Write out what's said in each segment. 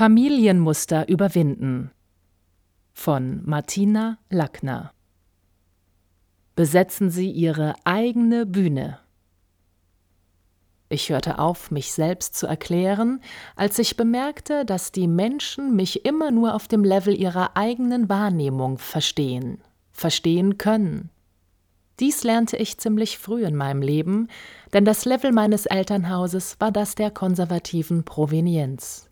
Familienmuster überwinden von Martina Lackner. Besetzen Sie Ihre eigene Bühne. Ich hörte auf, mich selbst zu erklären, als ich bemerkte, dass die Menschen mich immer nur auf dem Level ihrer eigenen Wahrnehmung verstehen, verstehen können. Dies lernte ich ziemlich früh in meinem Leben, denn das Level meines Elternhauses war das der konservativen Provenienz.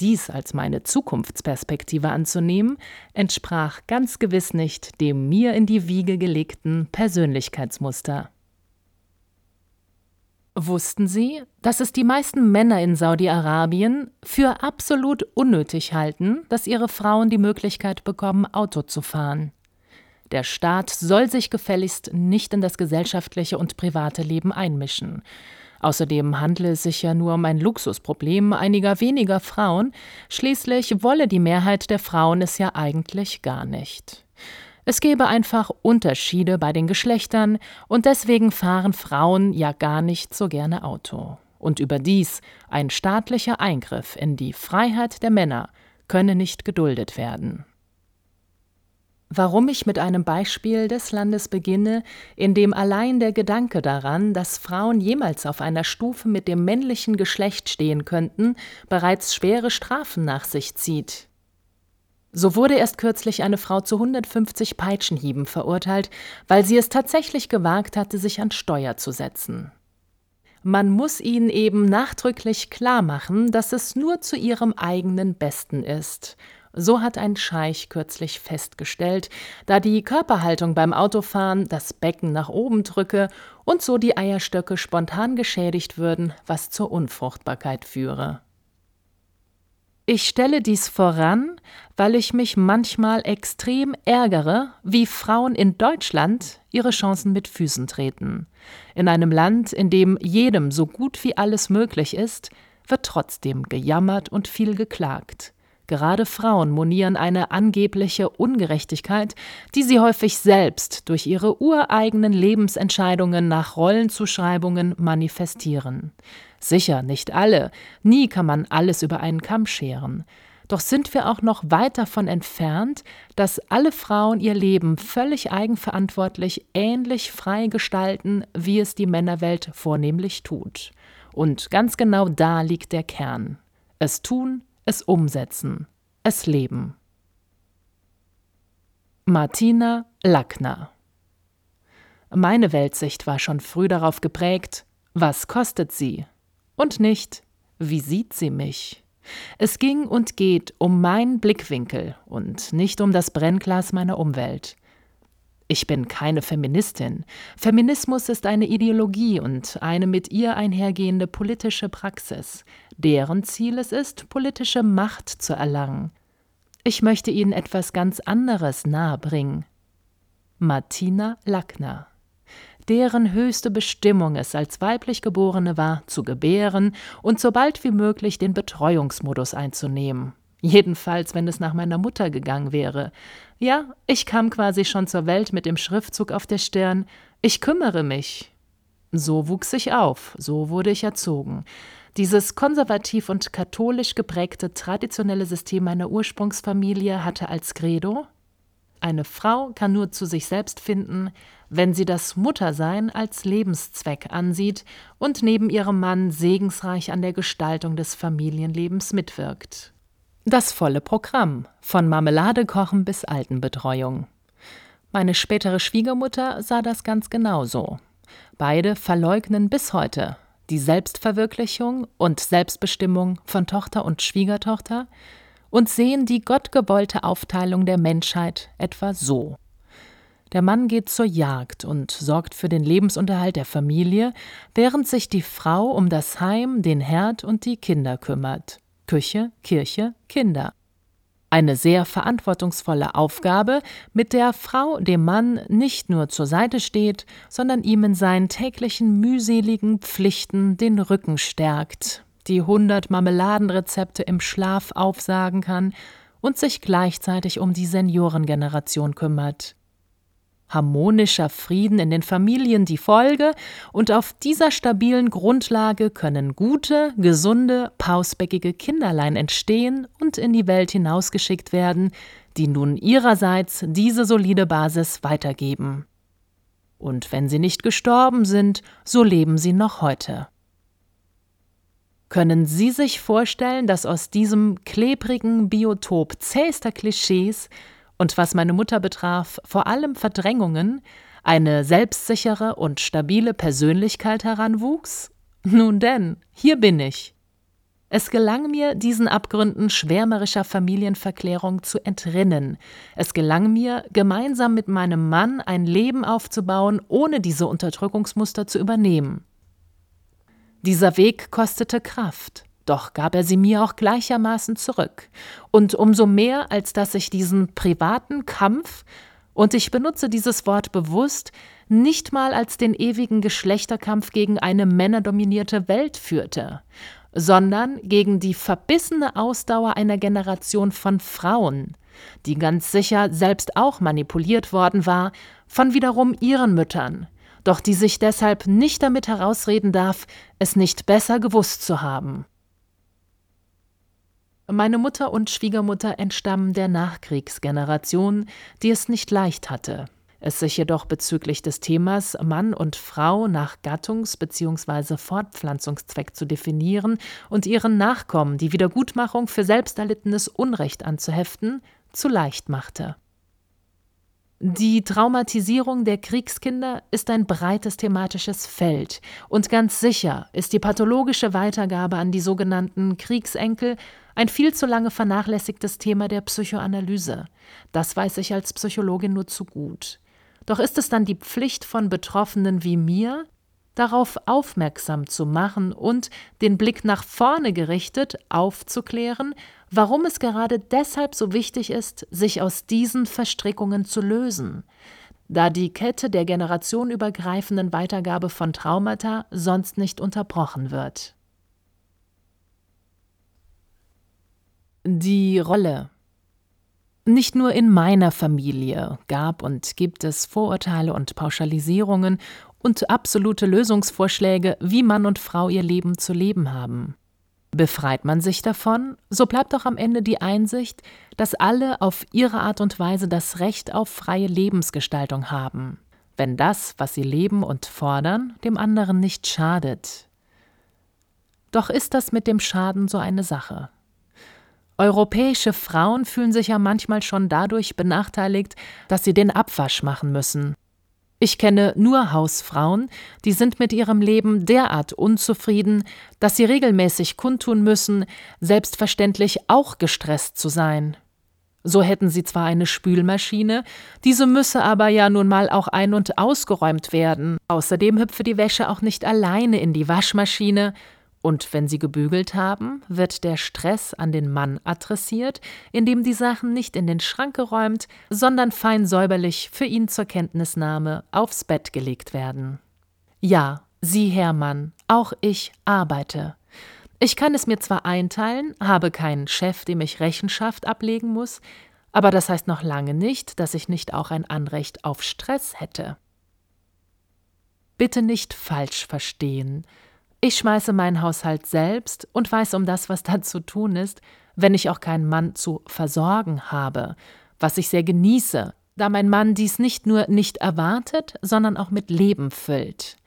Dies als meine Zukunftsperspektive anzunehmen, entsprach ganz gewiss nicht dem mir in die Wiege gelegten Persönlichkeitsmuster. Wussten Sie, dass es die meisten Männer in Saudi-Arabien für absolut unnötig halten, dass ihre Frauen die Möglichkeit bekommen, Auto zu fahren? Der Staat soll sich gefälligst nicht in das gesellschaftliche und private Leben einmischen. Außerdem handle es sich ja nur um ein Luxusproblem einiger weniger Frauen, schließlich wolle die Mehrheit der Frauen es ja eigentlich gar nicht. Es gebe einfach Unterschiede bei den Geschlechtern, und deswegen fahren Frauen ja gar nicht so gerne Auto. Und überdies ein staatlicher Eingriff in die Freiheit der Männer könne nicht geduldet werden. Warum ich mit einem Beispiel des Landes beginne, in dem allein der Gedanke daran, dass Frauen jemals auf einer Stufe mit dem männlichen Geschlecht stehen könnten, bereits schwere Strafen nach sich zieht. So wurde erst kürzlich eine Frau zu 150 Peitschenhieben verurteilt, weil sie es tatsächlich gewagt hatte, sich an Steuer zu setzen. Man muss ihnen eben nachdrücklich klar machen, dass es nur zu ihrem eigenen Besten ist so hat ein Scheich kürzlich festgestellt, da die Körperhaltung beim Autofahren das Becken nach oben drücke und so die Eierstöcke spontan geschädigt würden, was zur Unfruchtbarkeit führe. Ich stelle dies voran, weil ich mich manchmal extrem ärgere, wie Frauen in Deutschland ihre Chancen mit Füßen treten. In einem Land, in dem jedem so gut wie alles möglich ist, wird trotzdem gejammert und viel geklagt. Gerade Frauen monieren eine angebliche Ungerechtigkeit, die sie häufig selbst durch ihre ureigenen Lebensentscheidungen nach Rollenzuschreibungen manifestieren. Sicher nicht alle, nie kann man alles über einen Kamm scheren. Doch sind wir auch noch weit davon entfernt, dass alle Frauen ihr Leben völlig eigenverantwortlich ähnlich frei gestalten, wie es die Männerwelt vornehmlich tut. Und ganz genau da liegt der Kern. Es tun, es umsetzen, es leben. Martina Lackner Meine Weltsicht war schon früh darauf geprägt, was kostet sie? Und nicht, wie sieht sie mich? Es ging und geht um meinen Blickwinkel und nicht um das Brennglas meiner Umwelt. Ich bin keine Feministin. Feminismus ist eine Ideologie und eine mit ihr einhergehende politische Praxis, deren Ziel es ist, politische Macht zu erlangen. Ich möchte Ihnen etwas ganz anderes nahebringen. Martina Lackner deren höchste Bestimmung es als weiblich Geborene war, zu gebären und so bald wie möglich den Betreuungsmodus einzunehmen. Jedenfalls, wenn es nach meiner Mutter gegangen wäre. Ja, ich kam quasi schon zur Welt mit dem Schriftzug auf der Stirn Ich kümmere mich. So wuchs ich auf, so wurde ich erzogen. Dieses konservativ und katholisch geprägte traditionelle System meiner Ursprungsfamilie hatte als Credo Eine Frau kann nur zu sich selbst finden, wenn sie das Muttersein als Lebenszweck ansieht und neben ihrem Mann segensreich an der Gestaltung des Familienlebens mitwirkt. Das volle Programm, von Marmeladekochen bis Altenbetreuung. Meine spätere Schwiegermutter sah das ganz genauso. Beide verleugnen bis heute die Selbstverwirklichung und Selbstbestimmung von Tochter und Schwiegertochter und sehen die gottgewollte Aufteilung der Menschheit etwa so. Der Mann geht zur Jagd und sorgt für den Lebensunterhalt der Familie, während sich die Frau um das Heim, den Herd und die Kinder kümmert. Küche, Kirche, Kinder. Eine sehr verantwortungsvolle Aufgabe, mit der Frau dem Mann nicht nur zur Seite steht, sondern ihm in seinen täglichen mühseligen Pflichten den Rücken stärkt, die hundert Marmeladenrezepte im Schlaf aufsagen kann und sich gleichzeitig um die Seniorengeneration kümmert harmonischer Frieden in den Familien die Folge, und auf dieser stabilen Grundlage können gute, gesunde, pausbäckige Kinderlein entstehen und in die Welt hinausgeschickt werden, die nun ihrerseits diese solide Basis weitergeben. Und wenn sie nicht gestorben sind, so leben sie noch heute. Können Sie sich vorstellen, dass aus diesem klebrigen Biotop zähster Klischees und was meine Mutter betraf, vor allem Verdrängungen, eine selbstsichere und stabile Persönlichkeit heranwuchs? Nun denn, hier bin ich. Es gelang mir, diesen Abgründen schwärmerischer Familienverklärung zu entrinnen. Es gelang mir, gemeinsam mit meinem Mann ein Leben aufzubauen, ohne diese Unterdrückungsmuster zu übernehmen. Dieser Weg kostete Kraft. Doch gab er sie mir auch gleichermaßen zurück. Und umso mehr, als dass ich diesen privaten Kampf, und ich benutze dieses Wort bewusst, nicht mal als den ewigen Geschlechterkampf gegen eine männerdominierte Welt führte, sondern gegen die verbissene Ausdauer einer Generation von Frauen, die ganz sicher selbst auch manipuliert worden war, von wiederum ihren Müttern, doch die sich deshalb nicht damit herausreden darf, es nicht besser gewusst zu haben. Meine Mutter und Schwiegermutter entstammen der Nachkriegsgeneration, die es nicht leicht hatte. Es sich jedoch bezüglich des Themas Mann und Frau nach Gattungs- bzw. Fortpflanzungszweck zu definieren und ihren Nachkommen die Wiedergutmachung für selbst erlittenes Unrecht anzuheften, zu leicht machte. Die Traumatisierung der Kriegskinder ist ein breites thematisches Feld und ganz sicher ist die pathologische Weitergabe an die sogenannten Kriegsenkel ein viel zu lange vernachlässigtes Thema der Psychoanalyse. Das weiß ich als Psychologin nur zu gut. Doch ist es dann die Pflicht von Betroffenen wie mir, darauf aufmerksam zu machen und, den Blick nach vorne gerichtet, aufzuklären, warum es gerade deshalb so wichtig ist, sich aus diesen Verstrickungen zu lösen, da die Kette der generationenübergreifenden Weitergabe von Traumata sonst nicht unterbrochen wird. Die Rolle nicht nur in meiner Familie gab und gibt es Vorurteile und Pauschalisierungen und absolute Lösungsvorschläge, wie Mann und Frau ihr Leben zu leben haben. Befreit man sich davon, so bleibt doch am Ende die Einsicht, dass alle auf ihre Art und Weise das Recht auf freie Lebensgestaltung haben, wenn das, was sie leben und fordern, dem anderen nicht schadet. Doch ist das mit dem Schaden so eine Sache. Europäische Frauen fühlen sich ja manchmal schon dadurch benachteiligt, dass sie den Abwasch machen müssen, ich kenne nur Hausfrauen, die sind mit ihrem Leben derart unzufrieden, dass sie regelmäßig kundtun müssen, selbstverständlich auch gestresst zu sein. So hätten sie zwar eine Spülmaschine, diese müsse aber ja nun mal auch ein- und ausgeräumt werden. Außerdem hüpfe die Wäsche auch nicht alleine in die Waschmaschine, und wenn sie gebügelt haben, wird der Stress an den Mann adressiert, indem die Sachen nicht in den Schrank geräumt, sondern fein säuberlich für ihn zur Kenntnisnahme aufs Bett gelegt werden. Ja, Sie, Herr Mann, auch ich arbeite. Ich kann es mir zwar einteilen, habe keinen Chef, dem ich Rechenschaft ablegen muss, aber das heißt noch lange nicht, dass ich nicht auch ein Anrecht auf Stress hätte. Bitte nicht falsch verstehen. Ich schmeiße meinen Haushalt selbst und weiß um das, was da zu tun ist, wenn ich auch keinen Mann zu versorgen habe, was ich sehr genieße, da mein Mann dies nicht nur nicht erwartet, sondern auch mit Leben füllt.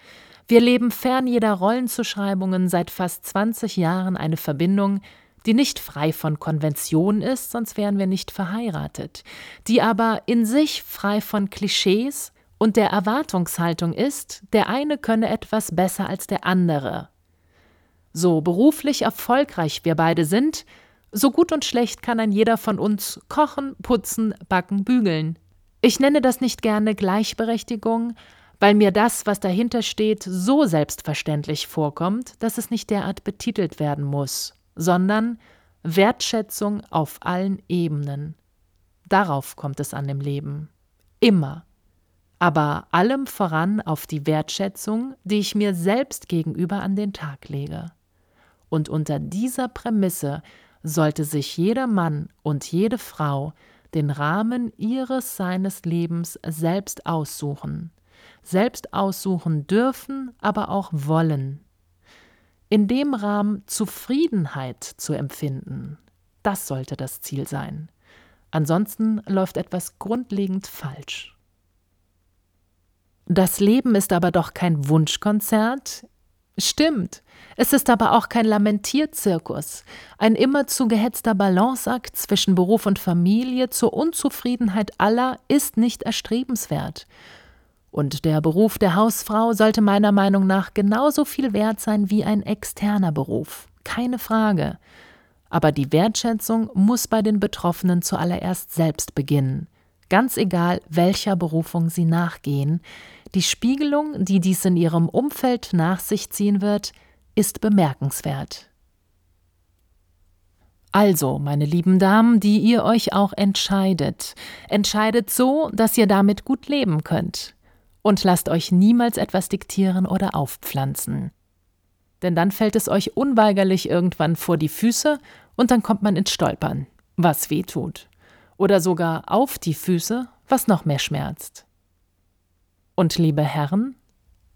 Wir leben fern jeder Rollenzuschreibungen seit fast 20 Jahren eine Verbindung, die nicht frei von Konvention ist, sonst wären wir nicht verheiratet, die aber in sich frei von Klischees, und der Erwartungshaltung ist, der eine könne etwas besser als der andere. So beruflich erfolgreich wir beide sind, so gut und schlecht kann ein jeder von uns kochen, putzen, backen, bügeln. Ich nenne das nicht gerne Gleichberechtigung, weil mir das, was dahinter steht, so selbstverständlich vorkommt, dass es nicht derart betitelt werden muss, sondern Wertschätzung auf allen Ebenen. Darauf kommt es an im Leben. Immer. Aber allem voran auf die Wertschätzung, die ich mir selbst gegenüber an den Tag lege. Und unter dieser Prämisse sollte sich jeder Mann und jede Frau den Rahmen ihres seines Lebens selbst aussuchen, selbst aussuchen dürfen, aber auch wollen. In dem Rahmen Zufriedenheit zu empfinden, das sollte das Ziel sein. Ansonsten läuft etwas grundlegend falsch. Das Leben ist aber doch kein Wunschkonzert, Stimmt. Es ist aber auch kein Lamentierzirkus, ein immerzu gehetzter Balanceakt zwischen Beruf und Familie zur Unzufriedenheit aller ist nicht erstrebenswert. Und der Beruf der Hausfrau sollte meiner Meinung nach genauso viel wert sein wie ein externer Beruf. Keine Frage. Aber die Wertschätzung muss bei den Betroffenen zuallererst selbst beginnen. Ganz egal, welcher Berufung sie nachgehen, die Spiegelung, die dies in ihrem Umfeld nach sich ziehen wird, ist bemerkenswert. Also, meine lieben Damen, die ihr euch auch entscheidet, entscheidet so, dass ihr damit gut leben könnt. Und lasst euch niemals etwas diktieren oder aufpflanzen. Denn dann fällt es euch unweigerlich irgendwann vor die Füße und dann kommt man ins Stolpern, was weh tut. Oder sogar auf die Füße, was noch mehr schmerzt. Und liebe Herren,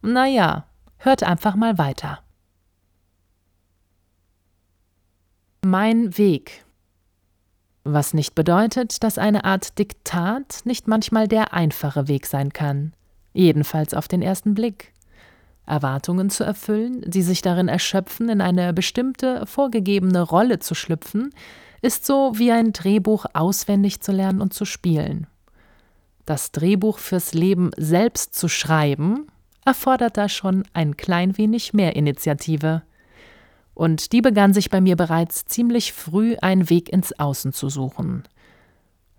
na ja, hört einfach mal weiter. Mein Weg. Was nicht bedeutet, dass eine Art Diktat nicht manchmal der einfache Weg sein kann, jedenfalls auf den ersten Blick. Erwartungen zu erfüllen, die sich darin erschöpfen, in eine bestimmte vorgegebene Rolle zu schlüpfen, ist so wie ein Drehbuch auswendig zu lernen und zu spielen. Das Drehbuch fürs Leben selbst zu schreiben, erfordert da schon ein klein wenig mehr Initiative. Und die begann sich bei mir bereits ziemlich früh einen Weg ins Außen zu suchen.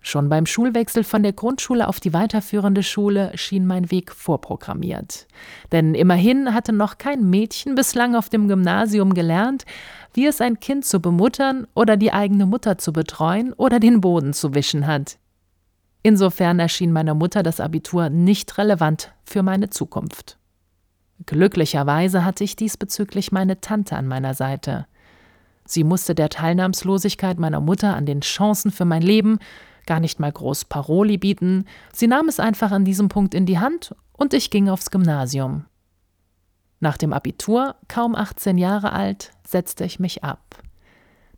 Schon beim Schulwechsel von der Grundschule auf die weiterführende Schule schien mein Weg vorprogrammiert. Denn immerhin hatte noch kein Mädchen bislang auf dem Gymnasium gelernt, wie es ein Kind zu bemuttern oder die eigene Mutter zu betreuen oder den Boden zu wischen hat. Insofern erschien meiner Mutter das Abitur nicht relevant für meine Zukunft. Glücklicherweise hatte ich diesbezüglich meine Tante an meiner Seite. Sie musste der Teilnahmslosigkeit meiner Mutter an den Chancen für mein Leben gar nicht mal groß Paroli bieten, sie nahm es einfach an diesem Punkt in die Hand und ich ging aufs Gymnasium. Nach dem Abitur, kaum 18 Jahre alt, setzte ich mich ab.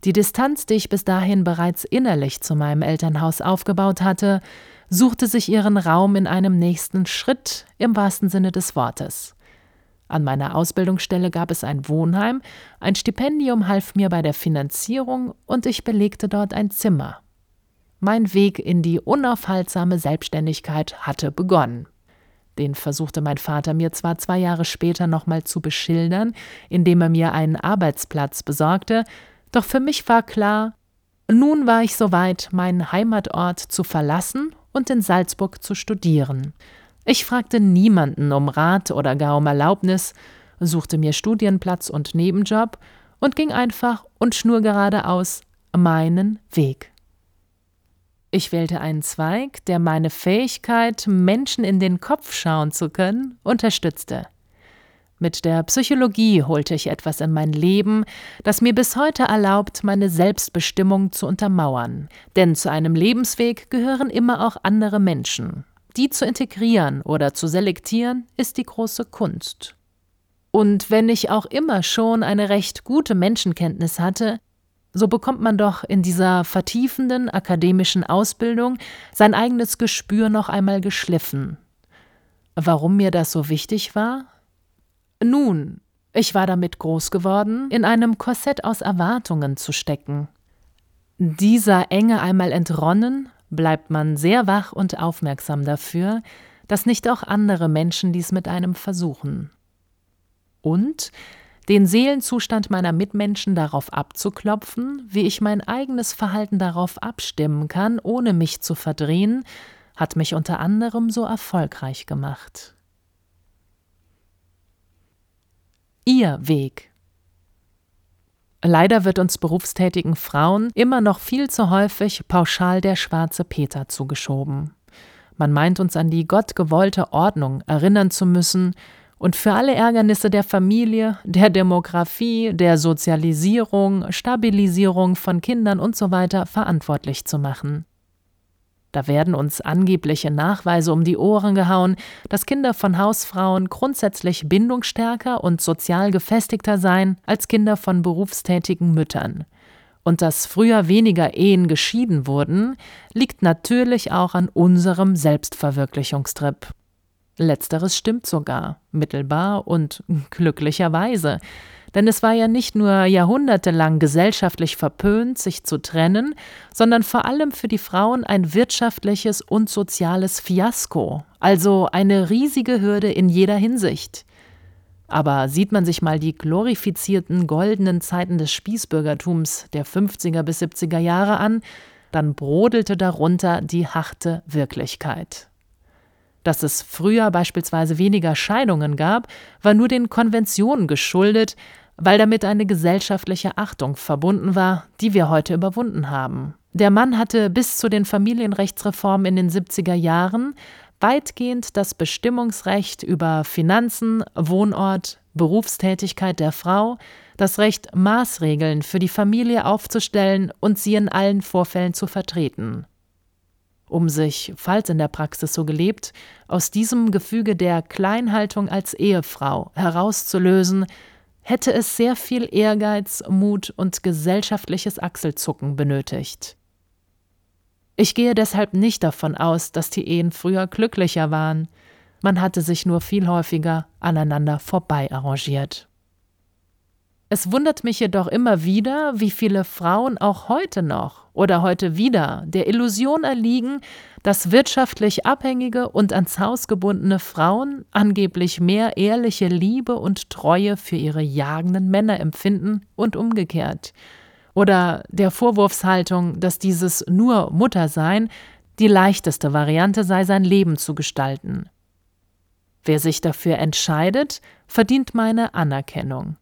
Die Distanz, die ich bis dahin bereits innerlich zu meinem Elternhaus aufgebaut hatte, suchte sich ihren Raum in einem nächsten Schritt im wahrsten Sinne des Wortes. An meiner Ausbildungsstelle gab es ein Wohnheim, ein Stipendium half mir bei der Finanzierung und ich belegte dort ein Zimmer. Mein Weg in die unaufhaltsame Selbstständigkeit hatte begonnen. Den versuchte mein Vater mir zwar zwei Jahre später nochmal zu beschildern, indem er mir einen Arbeitsplatz besorgte, doch für mich war klar, nun war ich soweit, meinen Heimatort zu verlassen und in Salzburg zu studieren. Ich fragte niemanden um Rat oder gar um Erlaubnis, suchte mir Studienplatz und Nebenjob und ging einfach und schnurgeradeaus meinen Weg. Ich wählte einen Zweig, der meine Fähigkeit, Menschen in den Kopf schauen zu können, unterstützte. Mit der Psychologie holte ich etwas in mein Leben, das mir bis heute erlaubt, meine Selbstbestimmung zu untermauern. Denn zu einem Lebensweg gehören immer auch andere Menschen. Die zu integrieren oder zu selektieren, ist die große Kunst. Und wenn ich auch immer schon eine recht gute Menschenkenntnis hatte, so bekommt man doch in dieser vertiefenden akademischen Ausbildung sein eigenes Gespür noch einmal geschliffen. Warum mir das so wichtig war? Nun, ich war damit groß geworden, in einem Korsett aus Erwartungen zu stecken. Dieser Enge einmal entronnen, bleibt man sehr wach und aufmerksam dafür, dass nicht auch andere Menschen dies mit einem versuchen. Und den Seelenzustand meiner Mitmenschen darauf abzuklopfen, wie ich mein eigenes Verhalten darauf abstimmen kann, ohne mich zu verdrehen, hat mich unter anderem so erfolgreich gemacht. Ihr Weg. Leider wird uns berufstätigen Frauen immer noch viel zu häufig pauschal der schwarze Peter zugeschoben. Man meint uns an die gottgewollte Ordnung erinnern zu müssen und für alle Ärgernisse der Familie, der Demografie, der Sozialisierung, Stabilisierung von Kindern usw. So verantwortlich zu machen. Da werden uns angebliche Nachweise um die Ohren gehauen, dass Kinder von Hausfrauen grundsätzlich bindungsstärker und sozial gefestigter seien als Kinder von berufstätigen Müttern. Und dass früher weniger Ehen geschieden wurden, liegt natürlich auch an unserem Selbstverwirklichungstrip. Letzteres stimmt sogar, mittelbar und glücklicherweise. Denn es war ja nicht nur jahrhundertelang gesellschaftlich verpönt, sich zu trennen, sondern vor allem für die Frauen ein wirtschaftliches und soziales Fiasko, also eine riesige Hürde in jeder Hinsicht. Aber sieht man sich mal die glorifizierten goldenen Zeiten des Spießbürgertums der 50er bis 70er Jahre an, dann brodelte darunter die harte Wirklichkeit. Dass es früher beispielsweise weniger Scheidungen gab, war nur den Konventionen geschuldet, weil damit eine gesellschaftliche Achtung verbunden war, die wir heute überwunden haben. Der Mann hatte bis zu den Familienrechtsreformen in den 70er Jahren weitgehend das Bestimmungsrecht über Finanzen, Wohnort, Berufstätigkeit der Frau, das Recht, Maßregeln für die Familie aufzustellen und sie in allen Vorfällen zu vertreten. Um sich, falls in der Praxis so gelebt, aus diesem Gefüge der Kleinhaltung als Ehefrau herauszulösen, hätte es sehr viel Ehrgeiz, Mut und gesellschaftliches Achselzucken benötigt. Ich gehe deshalb nicht davon aus, dass die Ehen früher glücklicher waren, man hatte sich nur viel häufiger aneinander vorbei arrangiert. Es wundert mich jedoch immer wieder, wie viele Frauen auch heute noch oder heute wieder der Illusion erliegen, dass wirtschaftlich abhängige und ans Haus gebundene Frauen angeblich mehr ehrliche Liebe und Treue für ihre jagenden Männer empfinden und umgekehrt. Oder der Vorwurfshaltung, dass dieses nur Muttersein die leichteste Variante sei, sein Leben zu gestalten. Wer sich dafür entscheidet, verdient meine Anerkennung.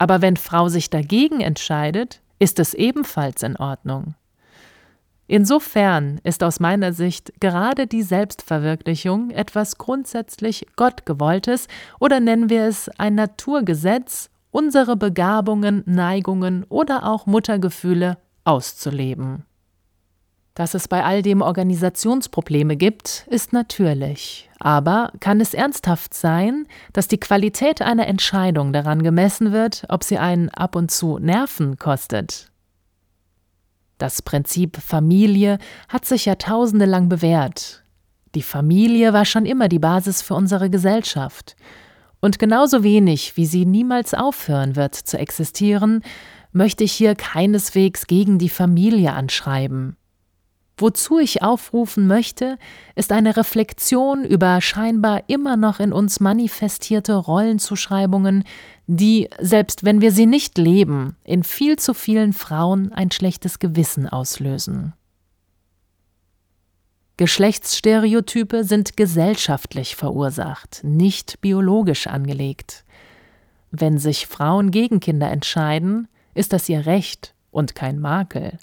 Aber wenn Frau sich dagegen entscheidet, ist es ebenfalls in Ordnung. Insofern ist aus meiner Sicht gerade die Selbstverwirklichung etwas grundsätzlich Gottgewolltes oder nennen wir es ein Naturgesetz, unsere Begabungen, Neigungen oder auch Muttergefühle auszuleben. Dass es bei all dem Organisationsprobleme gibt, ist natürlich. Aber kann es ernsthaft sein, dass die Qualität einer Entscheidung daran gemessen wird, ob sie einen ab und zu Nerven kostet? Das Prinzip Familie hat sich Jahrtausende lang bewährt. Die Familie war schon immer die Basis für unsere Gesellschaft. Und genauso wenig, wie sie niemals aufhören wird zu existieren, möchte ich hier keineswegs gegen die Familie anschreiben. Wozu ich aufrufen möchte, ist eine Reflexion über scheinbar immer noch in uns manifestierte Rollenzuschreibungen, die, selbst wenn wir sie nicht leben, in viel zu vielen Frauen ein schlechtes Gewissen auslösen. Geschlechtsstereotype sind gesellschaftlich verursacht, nicht biologisch angelegt. Wenn sich Frauen gegen Kinder entscheiden, ist das ihr Recht und kein Makel.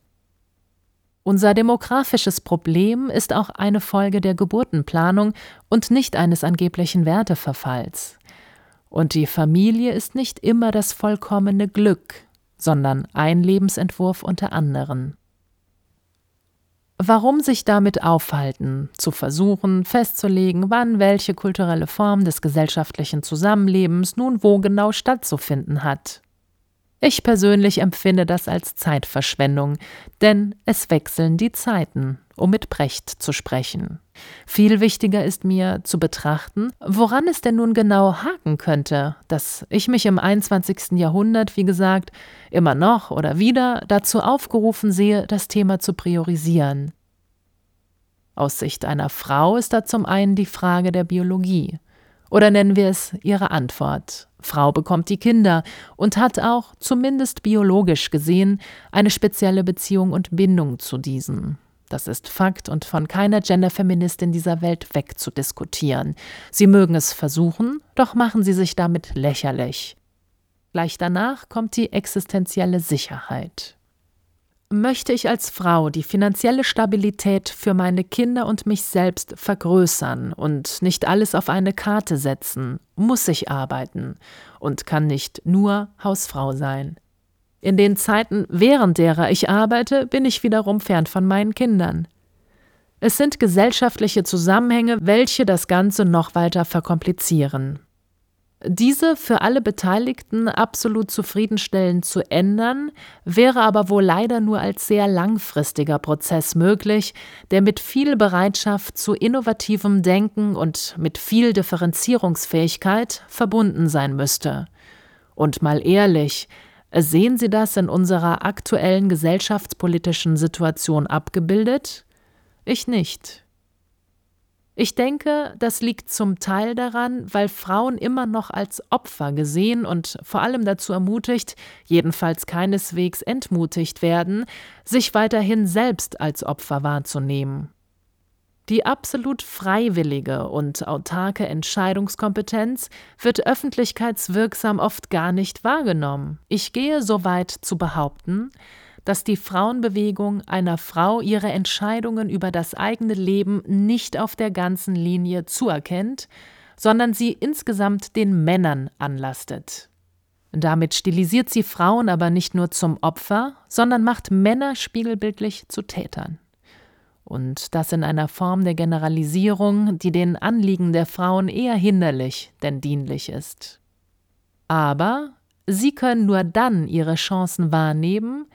Unser demografisches Problem ist auch eine Folge der Geburtenplanung und nicht eines angeblichen Werteverfalls. Und die Familie ist nicht immer das vollkommene Glück, sondern ein Lebensentwurf unter anderen. Warum sich damit aufhalten, zu versuchen, festzulegen, wann welche kulturelle Form des gesellschaftlichen Zusammenlebens nun wo genau stattzufinden hat? Ich persönlich empfinde das als Zeitverschwendung, denn es wechseln die Zeiten, um mit Brecht zu sprechen. Viel wichtiger ist mir zu betrachten, woran es denn nun genau haken könnte, dass ich mich im 21. Jahrhundert, wie gesagt, immer noch oder wieder dazu aufgerufen sehe, das Thema zu priorisieren. Aus Sicht einer Frau ist da zum einen die Frage der Biologie. Oder nennen wir es ihre Antwort. Frau bekommt die Kinder und hat auch, zumindest biologisch gesehen, eine spezielle Beziehung und Bindung zu diesen. Das ist Fakt und von keiner Genderfeministin dieser Welt wegzudiskutieren. Sie mögen es versuchen, doch machen sie sich damit lächerlich. Gleich danach kommt die existenzielle Sicherheit. Möchte ich als Frau die finanzielle Stabilität für meine Kinder und mich selbst vergrößern und nicht alles auf eine Karte setzen, muss ich arbeiten und kann nicht nur Hausfrau sein. In den Zeiten, während derer ich arbeite, bin ich wiederum fern von meinen Kindern. Es sind gesellschaftliche Zusammenhänge, welche das Ganze noch weiter verkomplizieren. Diese für alle Beteiligten absolut zufriedenstellend zu ändern, wäre aber wohl leider nur als sehr langfristiger Prozess möglich, der mit viel Bereitschaft zu innovativem Denken und mit viel Differenzierungsfähigkeit verbunden sein müsste. Und mal ehrlich, sehen Sie das in unserer aktuellen gesellschaftspolitischen Situation abgebildet? Ich nicht. Ich denke, das liegt zum Teil daran, weil Frauen immer noch als Opfer gesehen und vor allem dazu ermutigt, jedenfalls keineswegs entmutigt werden, sich weiterhin selbst als Opfer wahrzunehmen. Die absolut freiwillige und autarke Entscheidungskompetenz wird öffentlichkeitswirksam oft gar nicht wahrgenommen. Ich gehe so weit zu behaupten, dass die Frauenbewegung einer Frau ihre Entscheidungen über das eigene Leben nicht auf der ganzen Linie zuerkennt, sondern sie insgesamt den Männern anlastet. Damit stilisiert sie Frauen aber nicht nur zum Opfer, sondern macht Männer spiegelbildlich zu Tätern. Und das in einer Form der Generalisierung, die den Anliegen der Frauen eher hinderlich denn dienlich ist. Aber sie können nur dann ihre Chancen wahrnehmen,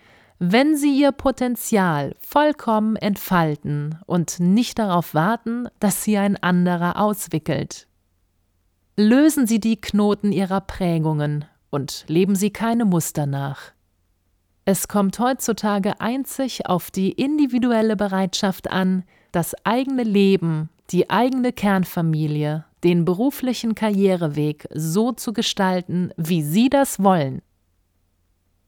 wenn sie ihr Potenzial vollkommen entfalten und nicht darauf warten, dass sie ein anderer auswickelt. Lösen Sie die Knoten Ihrer Prägungen und leben Sie keine Muster nach. Es kommt heutzutage einzig auf die individuelle Bereitschaft an, das eigene Leben, die eigene Kernfamilie, den beruflichen Karriereweg so zu gestalten, wie Sie das wollen.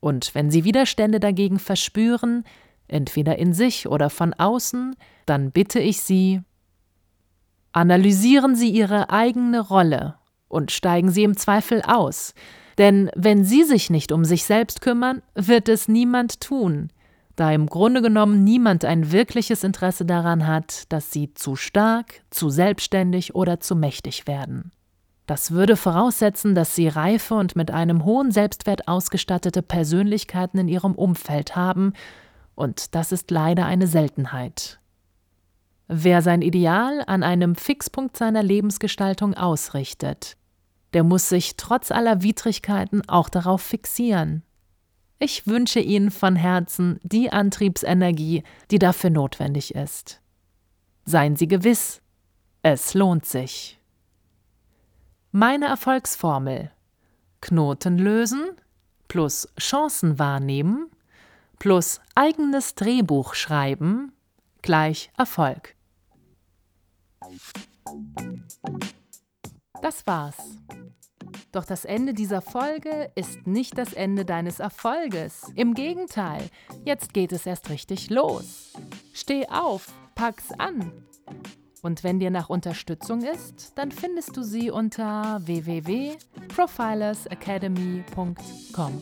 Und wenn Sie Widerstände dagegen verspüren, entweder in sich oder von außen, dann bitte ich Sie, analysieren Sie Ihre eigene Rolle und steigen Sie im Zweifel aus, denn wenn Sie sich nicht um sich selbst kümmern, wird es niemand tun, da im Grunde genommen niemand ein wirkliches Interesse daran hat, dass Sie zu stark, zu selbstständig oder zu mächtig werden. Das würde voraussetzen, dass sie reife und mit einem hohen Selbstwert ausgestattete Persönlichkeiten in ihrem Umfeld haben, und das ist leider eine Seltenheit. Wer sein Ideal an einem Fixpunkt seiner Lebensgestaltung ausrichtet, der muss sich trotz aller Widrigkeiten auch darauf fixieren. Ich wünsche Ihnen von Herzen die Antriebsenergie, die dafür notwendig ist. Seien Sie gewiss, es lohnt sich. Meine Erfolgsformel. Knoten lösen plus Chancen wahrnehmen plus eigenes Drehbuch schreiben gleich Erfolg. Das war's. Doch das Ende dieser Folge ist nicht das Ende deines Erfolges. Im Gegenteil, jetzt geht es erst richtig los. Steh auf, pack's an und wenn dir nach Unterstützung ist, dann findest du sie unter www.profilersacademy.com.